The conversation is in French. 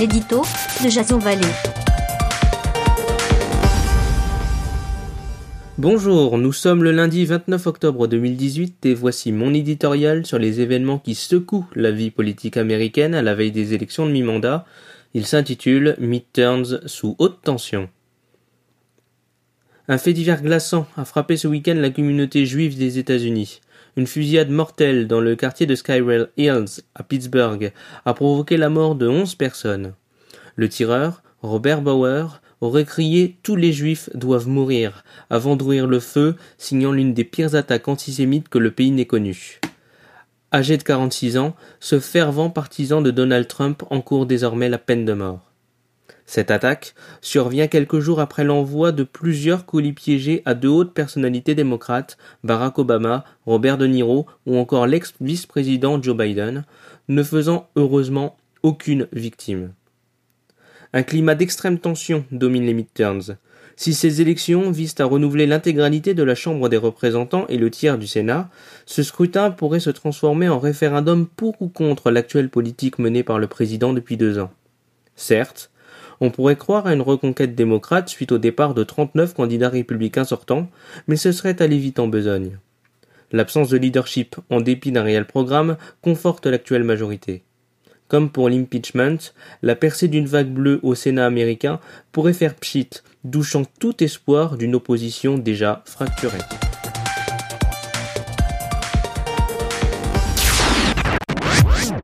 l'édito de Jason. Bonjour, nous sommes le lundi 29 octobre 2018 et voici mon éditorial sur les événements qui secouent la vie politique américaine à la veille des élections de mi-mandat. Il s'intitule Midterms sous haute tension. Un fait divers glaçant a frappé ce week-end la communauté juive des États-Unis. Une fusillade mortelle dans le quartier de Skywell Hills, à Pittsburgh, a provoqué la mort de onze personnes. Le tireur, Robert Bauer, aurait crié Tous les juifs doivent mourir avant d'ouvrir le feu, signant l'une des pires attaques antisémites que le pays n'ait connues. Âgé de 46 ans, ce fervent partisan de Donald Trump encourt désormais la peine de mort. Cette attaque survient quelques jours après l'envoi de plusieurs colis piégés à deux hautes personnalités démocrates, Barack Obama, Robert De Niro ou encore l'ex-vice-président Joe Biden, ne faisant heureusement aucune victime. Un climat d'extrême tension domine les midterms. Si ces élections visent à renouveler l'intégralité de la Chambre des représentants et le tiers du Sénat, ce scrutin pourrait se transformer en référendum pour ou contre l'actuelle politique menée par le président depuis deux ans. Certes, on pourrait croire à une reconquête démocrate suite au départ de 39 candidats républicains sortants, mais ce serait aller vite en besogne. L'absence de leadership, en dépit d'un réel programme, conforte l'actuelle majorité. Comme pour l'impeachment, la percée d'une vague bleue au Sénat américain pourrait faire pchit, douchant tout espoir d'une opposition déjà fracturée.